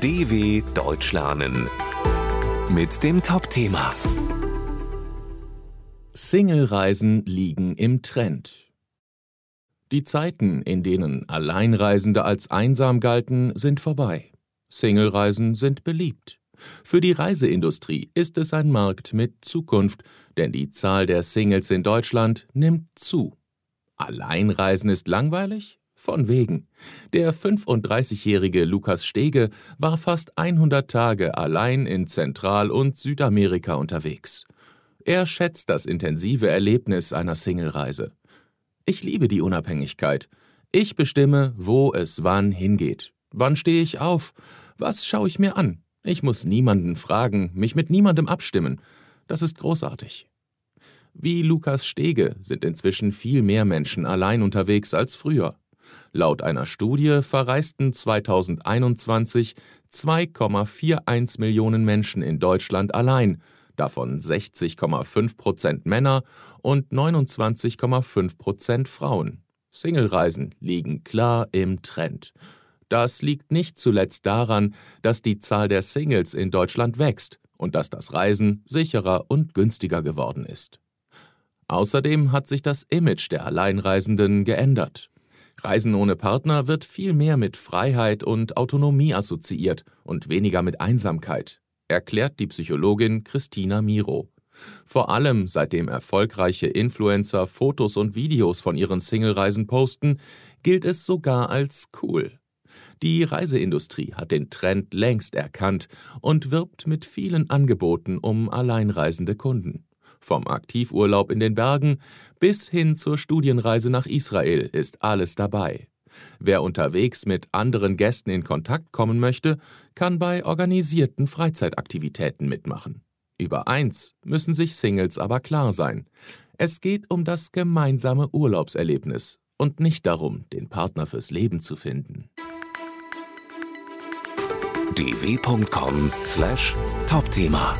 DW Deutsch lernen mit dem Top-Thema Single-Reisen liegen im Trend. Die Zeiten, in denen Alleinreisende als einsam galten, sind vorbei. Single-Reisen sind beliebt. Für die Reiseindustrie ist es ein Markt mit Zukunft, denn die Zahl der Singles in Deutschland nimmt zu. Alleinreisen ist langweilig? Von wegen. Der 35-jährige Lukas Stege war fast 100 Tage allein in Zentral- und Südamerika unterwegs. Er schätzt das intensive Erlebnis einer Singlereise. Ich liebe die Unabhängigkeit. Ich bestimme, wo es wann hingeht. Wann stehe ich auf? Was schaue ich mir an? Ich muss niemanden fragen, mich mit niemandem abstimmen. Das ist großartig. Wie Lukas Stege sind inzwischen viel mehr Menschen allein unterwegs als früher. Laut einer Studie verreisten 2021 2,41 Millionen Menschen in Deutschland allein, davon 60,5 Prozent Männer und 29,5 Prozent Frauen. Singlereisen liegen klar im Trend. Das liegt nicht zuletzt daran, dass die Zahl der Singles in Deutschland wächst und dass das Reisen sicherer und günstiger geworden ist. Außerdem hat sich das Image der Alleinreisenden geändert. Reisen ohne Partner wird viel mehr mit Freiheit und Autonomie assoziiert und weniger mit Einsamkeit, erklärt die Psychologin Christina Miro. Vor allem seitdem erfolgreiche Influencer Fotos und Videos von ihren Singlereisen posten, gilt es sogar als cool. Die Reiseindustrie hat den Trend längst erkannt und wirbt mit vielen Angeboten um alleinreisende Kunden. Vom Aktivurlaub in den Bergen bis hin zur Studienreise nach Israel ist alles dabei. Wer unterwegs mit anderen Gästen in Kontakt kommen möchte, kann bei organisierten Freizeitaktivitäten mitmachen. Über eins müssen sich Singles aber klar sein. Es geht um das gemeinsame Urlaubserlebnis und nicht darum, den Partner fürs Leben zu finden. dw.com/topthema